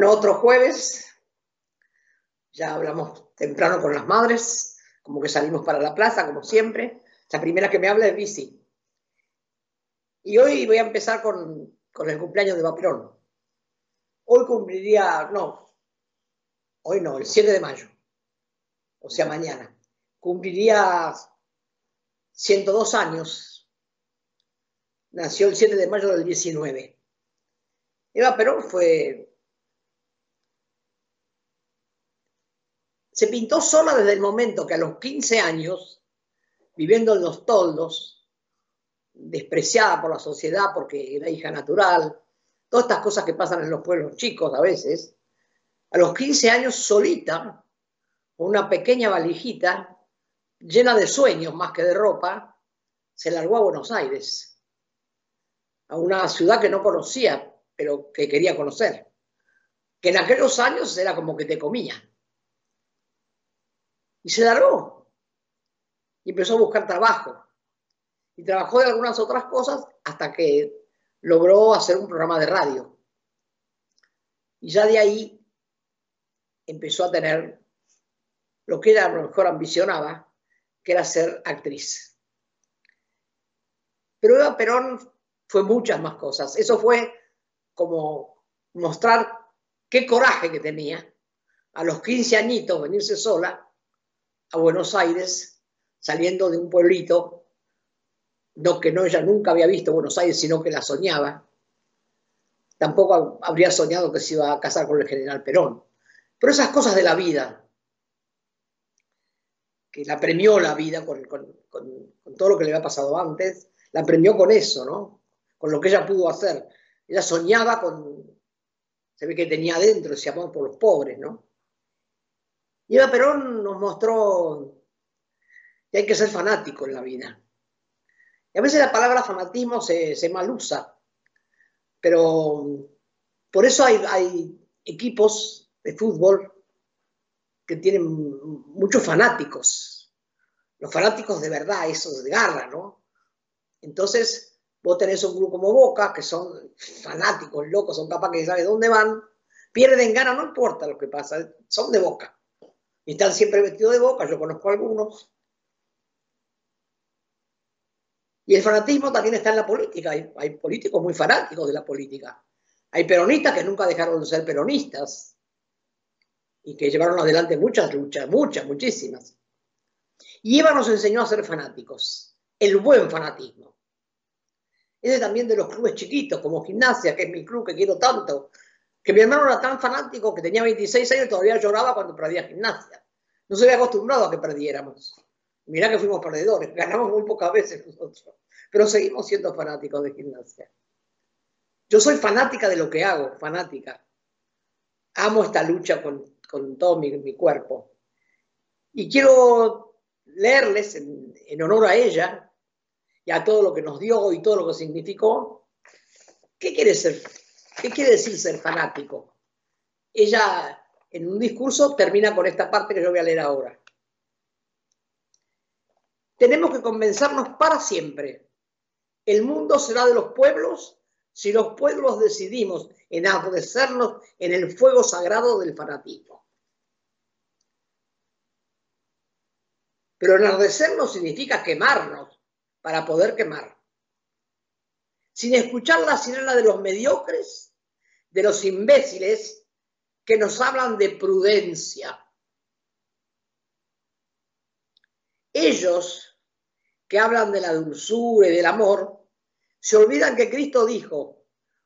Bueno, otro jueves, ya hablamos temprano con las madres, como que salimos para la plaza, como siempre. La primera que me habla es Bici. Y hoy voy a empezar con, el cumpleaños de Vaperón. Hoy cumpliría, no, hoy no, el 7 de mayo, o sea, mañana. Cumpliría 102 años. Nació el 7 de mayo del 19. Eva Perón fue se pintó sola desde el momento que a los 15 años, viviendo en los toldos, despreciada por la sociedad porque era hija natural, todas estas cosas que pasan en los pueblos chicos a veces, a los 15 años solita, con una pequeña valijita llena de sueños más que de ropa, se largó a Buenos Aires, a una ciudad que no conocía, pero que quería conocer, que en aquellos años era como que te comía. Y se largó. Y empezó a buscar trabajo. Y trabajó de algunas otras cosas hasta que logró hacer un programa de radio. Y ya de ahí empezó a tener lo que ella a lo mejor ambicionaba, que era ser actriz. Pero Eva Perón fue muchas más cosas. Eso fue como mostrar qué coraje que tenía a los 15 añitos venirse sola a Buenos Aires, saliendo de un pueblito, no que no ella nunca había visto Buenos Aires, sino que la soñaba. Tampoco habría soñado que se iba a casar con el general Perón. Pero esas cosas de la vida, que la premió la vida con, todo lo que le había pasado antes, la premió con eso, ¿no? Con lo que ella pudo hacer. Ella soñaba con, se ve que tenía adentro ese amor por los pobres, ¿no? Eva Perón nos mostró que hay que ser fanático en la vida. Y a veces la palabra fanatismo se, se mal usa, pero por eso hay, equipos de fútbol que tienen muchos fanáticos, los fanáticos de verdad, esos de garra, ¿no? Entonces, vos tenés un grupo como Boca, que son fanáticos, locos, son capaces de saber dónde van, pierden, gana, no importa lo que pasa, son de Boca y están siempre vestidos de boca, yo conozco algunos. Y el fanatismo también está en la política, hay, políticos muy fanáticos de la política. Hay peronistas que nunca dejaron de ser peronistas y que llevaron adelante muchas luchas, muchas, muchísimas. Y Eva nos enseñó a ser fanáticos, el buen fanatismo. Ese también de los clubes chiquitos, como gimnasia, que es mi club que quiero tanto, que mi hermano era tan fanático que tenía 26 años y todavía lloraba cuando perdía gimnasia. No se había acostumbrado a que perdiéramos. Mirá que fuimos perdedores, ganamos muy pocas veces nosotros, pero seguimos siendo fanáticos de gimnasia. Yo soy fanática de lo que hago, fanática. Amo esta lucha con, todo mi, cuerpo. Y quiero leerles en, en honor a ella y a todo lo que nos dio y todo lo que significó. ¿Qué quiere ser ¿Qué quiere decir ser fanático? Ella en un discurso termina con esta parte que yo voy a leer ahora. Tenemos que convencernos para siempre. El mundo será de los pueblos si los pueblos decidimos enardecernos en el fuego sagrado del fanatismo. Pero enardecernos significa quemarnos para poder quemar. Sin escuchar la sirena de los mediocres, de los imbéciles que nos hablan de prudencia. Ellos que hablan de la dulzura y del amor, se olvidan que Cristo dijo,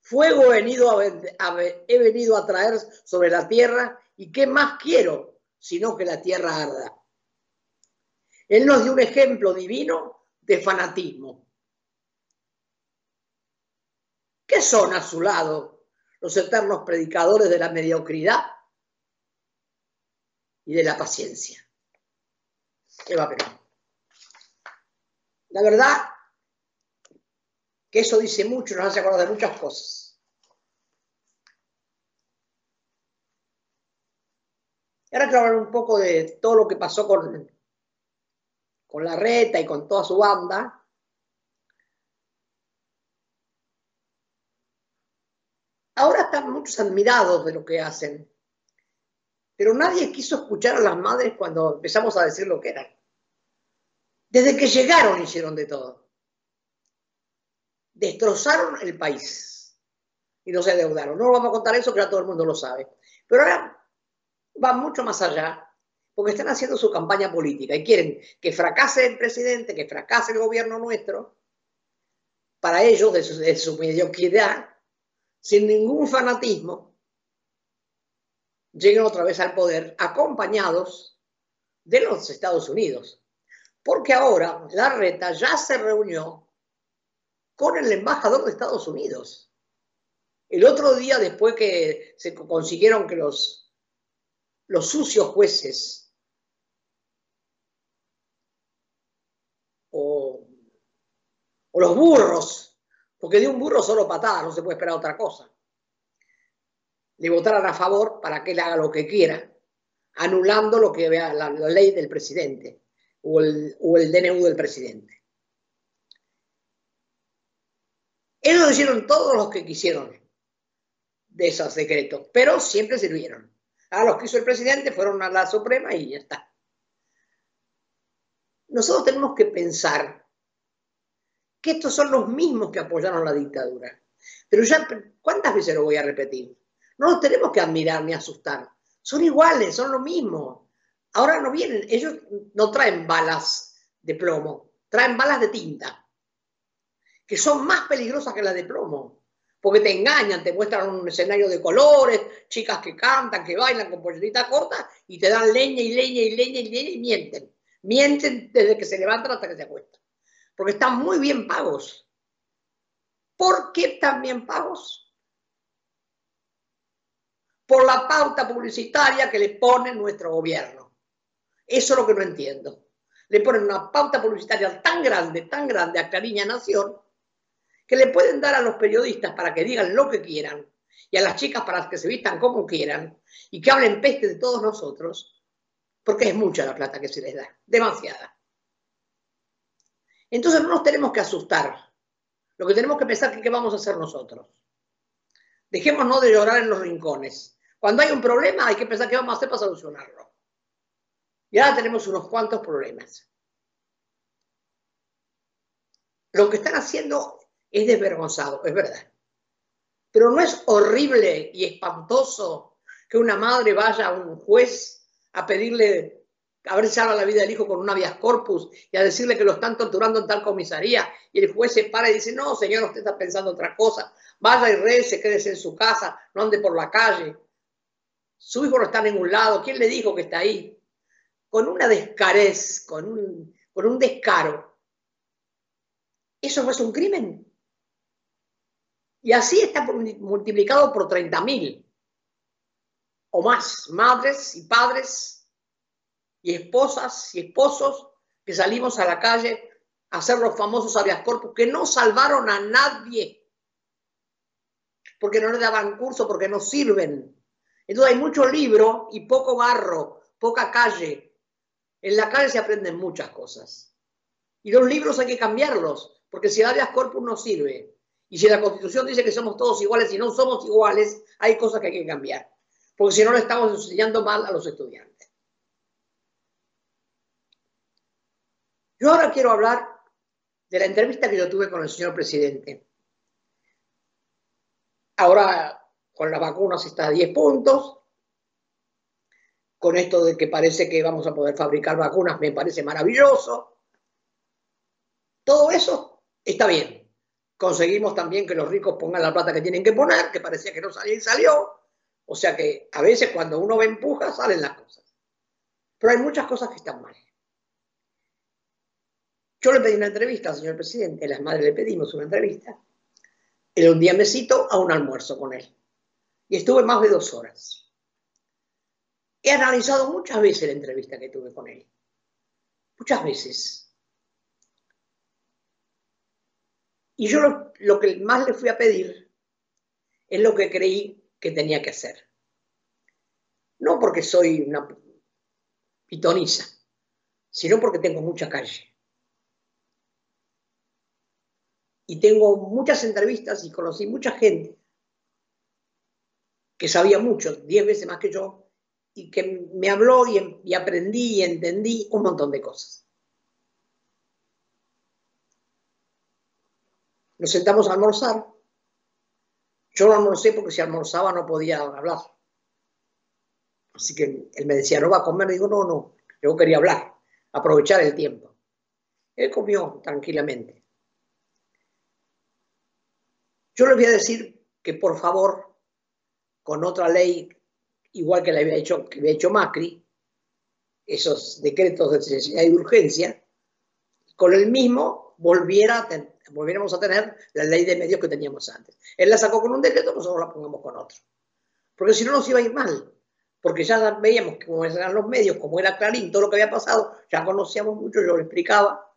fuego he venido a, he venido a traer sobre la tierra y qué más quiero sino que la tierra arda. Él nos dio un ejemplo divino de fanatismo. ¿Qué son a su lado los eternos predicadores de la mediocridad y de la paciencia. Eva Perón. La verdad que eso dice mucho, nos hace acordar de muchas cosas. Ahora quiero hablar un poco de todo lo que pasó con, con la reta y con toda su banda Ahora están muchos admirados de lo que hacen, pero nadie quiso escuchar a las madres cuando empezamos a decir lo que eran. Desde que llegaron hicieron de todo. Destrozaron el país y no se endeudaron. No vamos a contar eso, que ya todo el mundo lo sabe. Pero ahora va mucho más allá porque están haciendo su campaña política y quieren que fracase el presidente, que fracase el gobierno nuestro, para ellos, de su, mediocridad, sin ningún fanatismo, lleguen otra vez al poder acompañados de los Estados Unidos. Porque ahora la reta ya se reunió con el embajador de Estados Unidos. El otro día, después que se consiguieron que los, los sucios jueces o los burros, porque de un burro solo patada, no se puede esperar otra cosa. Le votaran a favor para que él haga lo que quiera, anulando lo que vea la, ley del presidente o el, o DNU del presidente. Ellos hicieron todos los que quisieron de esos decretos, pero siempre sirvieron. A los que hizo el presidente fueron a la Suprema y ya está. Nosotros tenemos que pensar que estos son los mismos que apoyaron la dictadura. Pero ya, ¿cuántas veces lo voy a repetir? No los tenemos que admirar ni asustar. Son iguales, son lo mismo. Ahora no vienen, ellos no traen balas de plomo, traen balas de tinta, que son más peligrosas que las de plomo, porque te engañan, te muestran un escenario de colores, chicas que cantan, que bailan con polleritas cortas y te dan leña y leña y leña y leña y mienten. Mienten desde que se levantan hasta que se acuestan porque están muy bien pagos. ¿Por qué están bien pagos? Por la pauta publicitaria que le pone nuestro gobierno. Eso es lo que no entiendo. Le ponen una pauta publicitaria tan grande, tan grande a Cariña Nación, que le pueden dar a los periodistas para que digan lo que quieran y a las chicas para que se vistan como quieran y que hablen peste de todos nosotros, porque es mucha la plata que se les da, demasiada. Entonces no nos tenemos que asustar. Lo que tenemos que pensar es qué vamos a hacer nosotros. Dejémonos de llorar en los rincones. Cuando hay un problema hay que pensar qué vamos a hacer para solucionarlo. Y ahora tenemos unos cuantos problemas. Lo que están haciendo es desvergonzado, es verdad. Pero no es horrible y espantoso que una madre vaya a un juez a pedirle a ver si salva la vida del hijo con un habeas corpus y a decirle que lo están torturando en tal comisaría y el juez se para y dice, no, señor, usted está pensando otra cosa, vaya y rece, quédese en su casa, no ande por la calle. Su hijo no está en ningún lado, ¿quién le dijo que está ahí? Con una descarez, con un, con un descaro. ¿Eso no es un crimen? Y así está multiplicado por 30.000 o más madres y padres y esposas y esposos que salimos a la calle a hacer los famosos habeas corpus, que no salvaron a nadie, porque no le daban curso, porque no sirven. Entonces hay mucho libro y poco barro, poca calle. En la calle se aprenden muchas cosas. Y los libros hay que cambiarlos, porque si el habeas corpus no sirve, y si la Constitución dice que somos todos iguales y no somos iguales, hay cosas que hay que cambiar, porque si no le estamos enseñando mal a los estudiantes. Yo ahora quiero hablar de la entrevista que yo tuve con el señor presidente. Ahora con las vacunas está a 10 puntos. Con esto de que parece que vamos a poder fabricar vacunas, me parece maravilloso. Todo eso está bien. Conseguimos también que los ricos pongan la plata que tienen que poner, que parecía que no salía y salió. O sea que a veces cuando uno ve empuja, salen las cosas. Pero hay muchas cosas que están mal. Yo le pedí una entrevista al señor presidente, las madres le pedimos una entrevista. Él un día me citó a un almuerzo con él. Y estuve más de dos horas. He analizado muchas veces la entrevista que tuve con él. Muchas veces. Y yo lo, lo que más le fui a pedir es lo que creí que tenía que hacer. No porque soy una pitoniza, sino porque tengo mucha calle. Y tengo muchas entrevistas y conocí mucha gente que sabía mucho, diez veces más que yo, y que me habló y, y aprendí y entendí un montón de cosas. Nos sentamos a almorzar. Yo no almorcé porque si almorzaba no podía hablar. Así que él me decía, ¿no va a comer? Digo, no, no, yo quería hablar, aprovechar el tiempo. Él comió tranquilamente. Yo le voy a decir que por favor, con otra ley, igual que la había hecho, que había hecho Macri, esos decretos de necesidad y urgencia, con el mismo volviera volviéramos a tener la ley de medios que teníamos antes. Él la sacó con un decreto, nosotros la pongamos con otro. Porque si no nos iba a ir mal. Porque ya veíamos cómo eran los medios, cómo era Clarín, todo lo que había pasado, ya conocíamos mucho, yo le explicaba.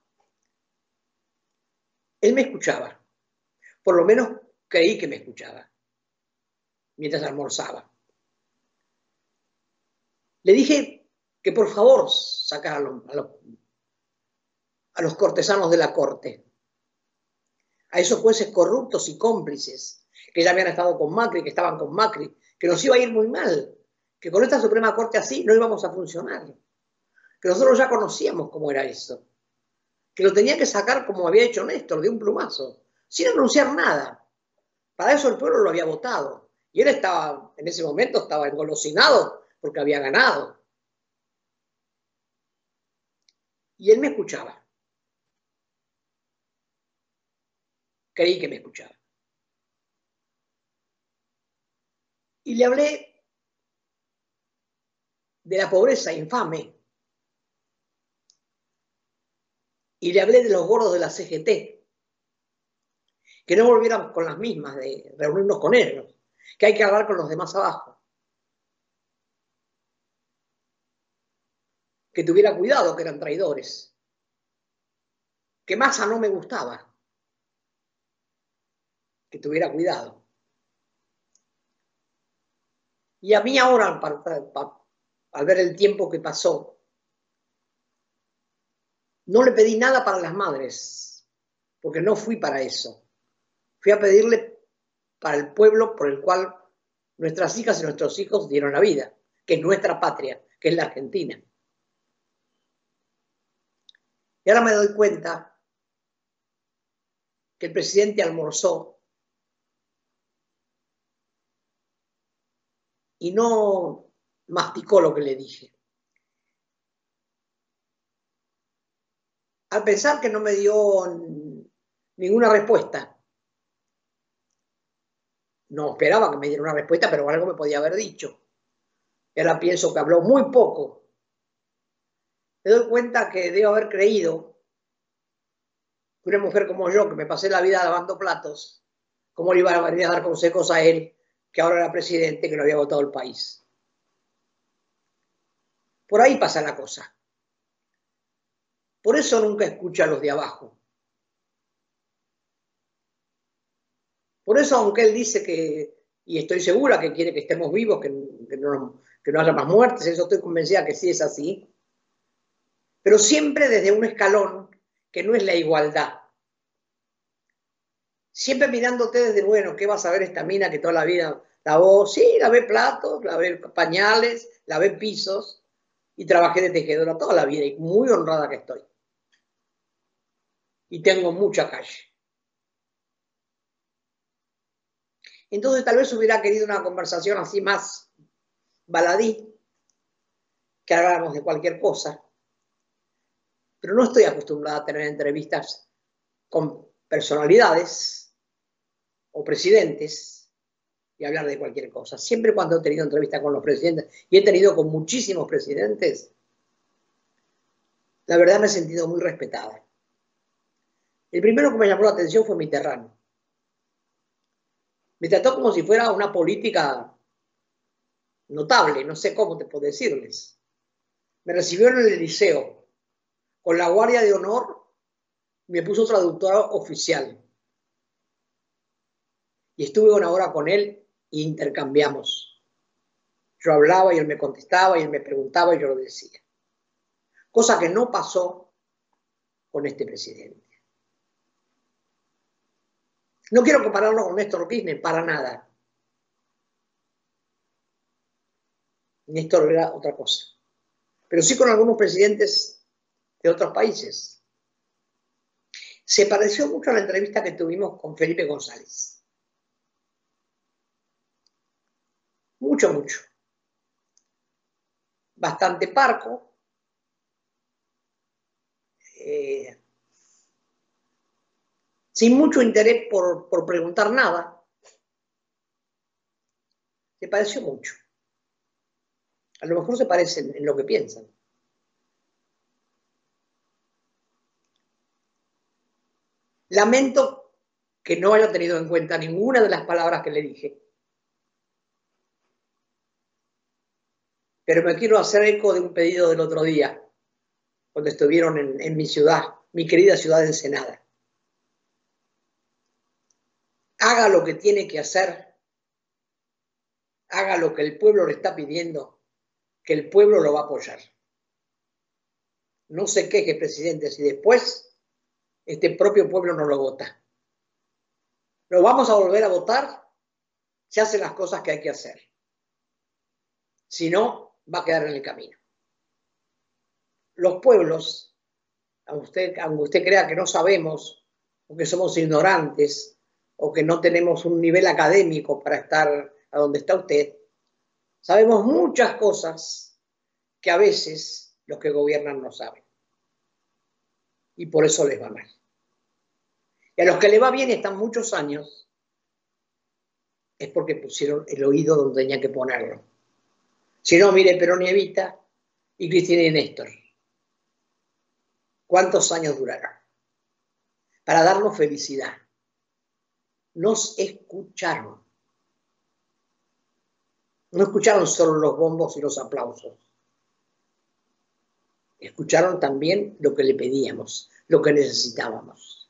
Él me escuchaba. Por lo menos creí que me escuchaba. Mientras almorzaba. Le dije que por favor sacara a los, cortesanos de la corte a esos jueces corruptos y cómplices que ya habían estado con Macri, que estaban con Macri, que nos iba a ir muy mal, que con esta Suprema Corte así no íbamos a funcionar, que nosotros ya conocíamos cómo era eso, que lo tenía que sacar como había hecho Néstor, de un plumazo, sin anunciar nada. Para eso el pueblo lo había votado. Y él estaba, en ese momento, estaba engolosinado porque había ganado. Y él me escuchaba. creí que me escuchaba. Y le hablé de la pobreza infame. Y le hablé de los gordos de la CGT. Que no volvieran con las mismas de reunirnos con ellos. Que hay que hablar con los demás abajo. Que tuviera cuidado que eran traidores. Que Massa no me gustaba que tuviera cuidado. Y a mí ahora, al ver el tiempo que pasó, no le pedí nada para las madres, porque no fui para eso. Fui a pedirle para el pueblo por el cual nuestras hijas y nuestros hijos dieron la vida, que es nuestra patria, que es la Argentina. Y ahora me doy cuenta que el presidente almorzó y no masticó lo que le dije. Al pensar que no me dio ninguna respuesta, no esperaba que me diera una respuesta, pero algo me podía haber dicho. Ahora pienso que habló muy poco. Me doy cuenta que debo haber creído que una mujer como yo, que me pasé la vida lavando platos, ¿cómo le iba a venir a dar consejos a él que ahora era presidente, que no había votado el país. Por ahí pasa la cosa. Por eso nunca escucha a los de abajo. Por eso, aunque él dice que, y estoy segura que quiere que estemos vivos, que, no, que haya más muertes, eso estoy convencida que sí es así, pero siempre desde un escalón que no es la igualdad, siempre mirándote desde, bueno, ¿qué vas a ver esta mina que toda la vida lavó? Sí, lavé platos, lavé pañales, lavé pisos y trabajé de tejedora toda la vida y muy honrada que estoy. Y tengo mucha calle. Entonces tal vez hubiera querido una conversación así más baladí, que habláramos de cualquier cosa. Pero no estoy acostumbrada a tener entrevistas con personalidades o presidentes y hablar de cualquier cosa. Siempre cuando he tenido entrevistas con los presidentes, y he tenido con muchísimos presidentes, la verdad me he sentido muy respetada. El primero que me llamó la atención fue Mitterrand. Me trató como si fuera una política notable, no sé cómo te puedo decirles. Me recibió en el liceo con la guardia de honor me puso traductora oficial. Y estuve una hora con él e intercambiamos. Yo hablaba y él me contestaba y él me preguntaba y yo lo decía. Cosa que no pasó con este presidente. No quiero compararlo con Néstor Kirchner para nada. Néstor era otra cosa. Pero sí con algunos presidentes de otros países. Se pareció mucho a la entrevista que tuvimos con Felipe González. Mucho, mucho. Bastante parco. Eh, sin mucho interés por, por preguntar nada. Se pareció mucho. A lo mejor se parecen en lo que piensan. Lamento que no haya tenido en cuenta ninguna de las palabras que le dije. Pero me quiero hacer eco de un pedido del otro día, cuando estuvieron en, en mi ciudad, mi querida ciudad de Ensenada. Haga lo que tiene que hacer, haga lo que el pueblo le está pidiendo que el pueblo lo va a apoyar. No se queje, presidente, si después este propio pueblo no lo vota. Lo vamos a volver a votar si hace las cosas que hay que hacer. Si no, va a quedar en el camino. Los pueblos, aunque usted, aunque usted crea que no sabemos, o que somos ignorantes, o que no tenemos un nivel académico para estar a donde está usted, Sabemos muchas cosas que a veces los que gobiernan no saben. Y por eso les va mal. Y a los que le va bien están muchos años, es porque pusieron el oído donde tenía que ponerlo. Si no, mire Perón y Evita y Cristina y Néstor. ¿Cuántos años durará? Para darnos felicidad. Nos escucharon. No escucharon solo los bombos y los aplausos. Escucharon también lo que le pedíamos, lo que necesitábamos.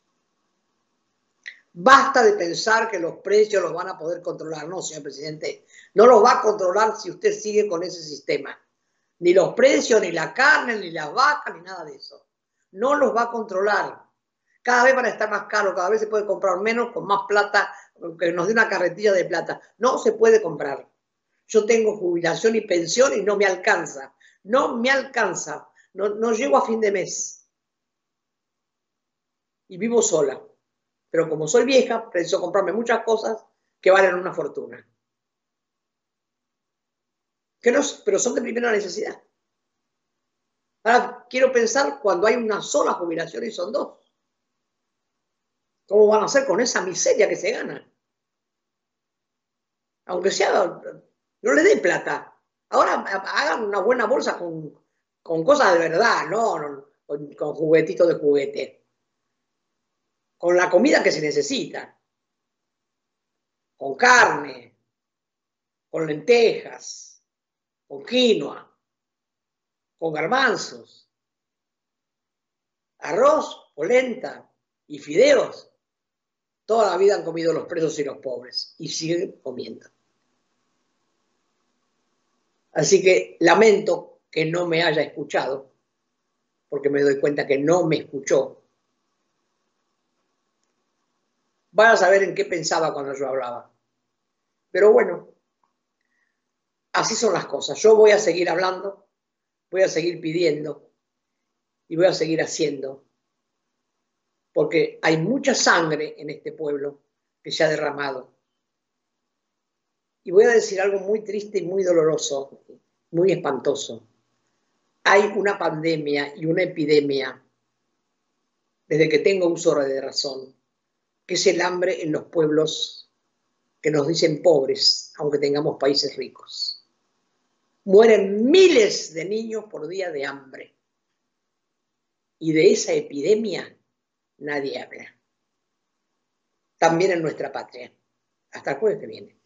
Basta de pensar que los precios los van a poder controlar. No, señor presidente, no los va a controlar si usted sigue con ese sistema. Ni los precios, ni la carne, ni las vacas, ni nada de eso. No los va a controlar. Cada vez van a estar más caros, cada vez se puede comprar menos con más plata, que nos dé una carretilla de plata. No se puede comprar yo tengo jubilación y pensión y no me alcanza. No me alcanza. No, no llego a fin de mes. Y vivo sola. Pero como soy vieja, preciso comprarme muchas cosas que valen una fortuna. Que no, pero son de primera necesidad. Ahora quiero pensar cuando hay una sola jubilación y son dos. ¿Cómo van a hacer con esa miseria que se gana? Aunque sea no le den plata. Ahora hagan una buena bolsa con, cosas de verdad, no con, con juguetitos de juguete. Con la comida que se necesita. Con carne, con lentejas, con quinoa, con garbanzos, arroz, polenta y fideos. Toda la vida han comido los presos y los pobres y siguen comiendo. Así que lamento que no me haya escuchado, porque me doy cuenta que no me escuchó. Van a saber en qué pensaba cuando yo hablaba. Pero bueno, así son las cosas. Yo voy a seguir hablando, voy a seguir pidiendo y voy a seguir haciendo, porque hay mucha sangre en este pueblo que se ha derramado y voy a decir algo muy triste y muy doloroso, muy espantoso. Hay una pandemia y una epidemia, desde que tengo uso de razón, que es el hambre en los pueblos que nos dicen pobres, aunque tengamos países ricos. Mueren miles de niños por día de hambre. Y de esa epidemia nadie habla. También en nuestra patria. Hasta el jueves que viene.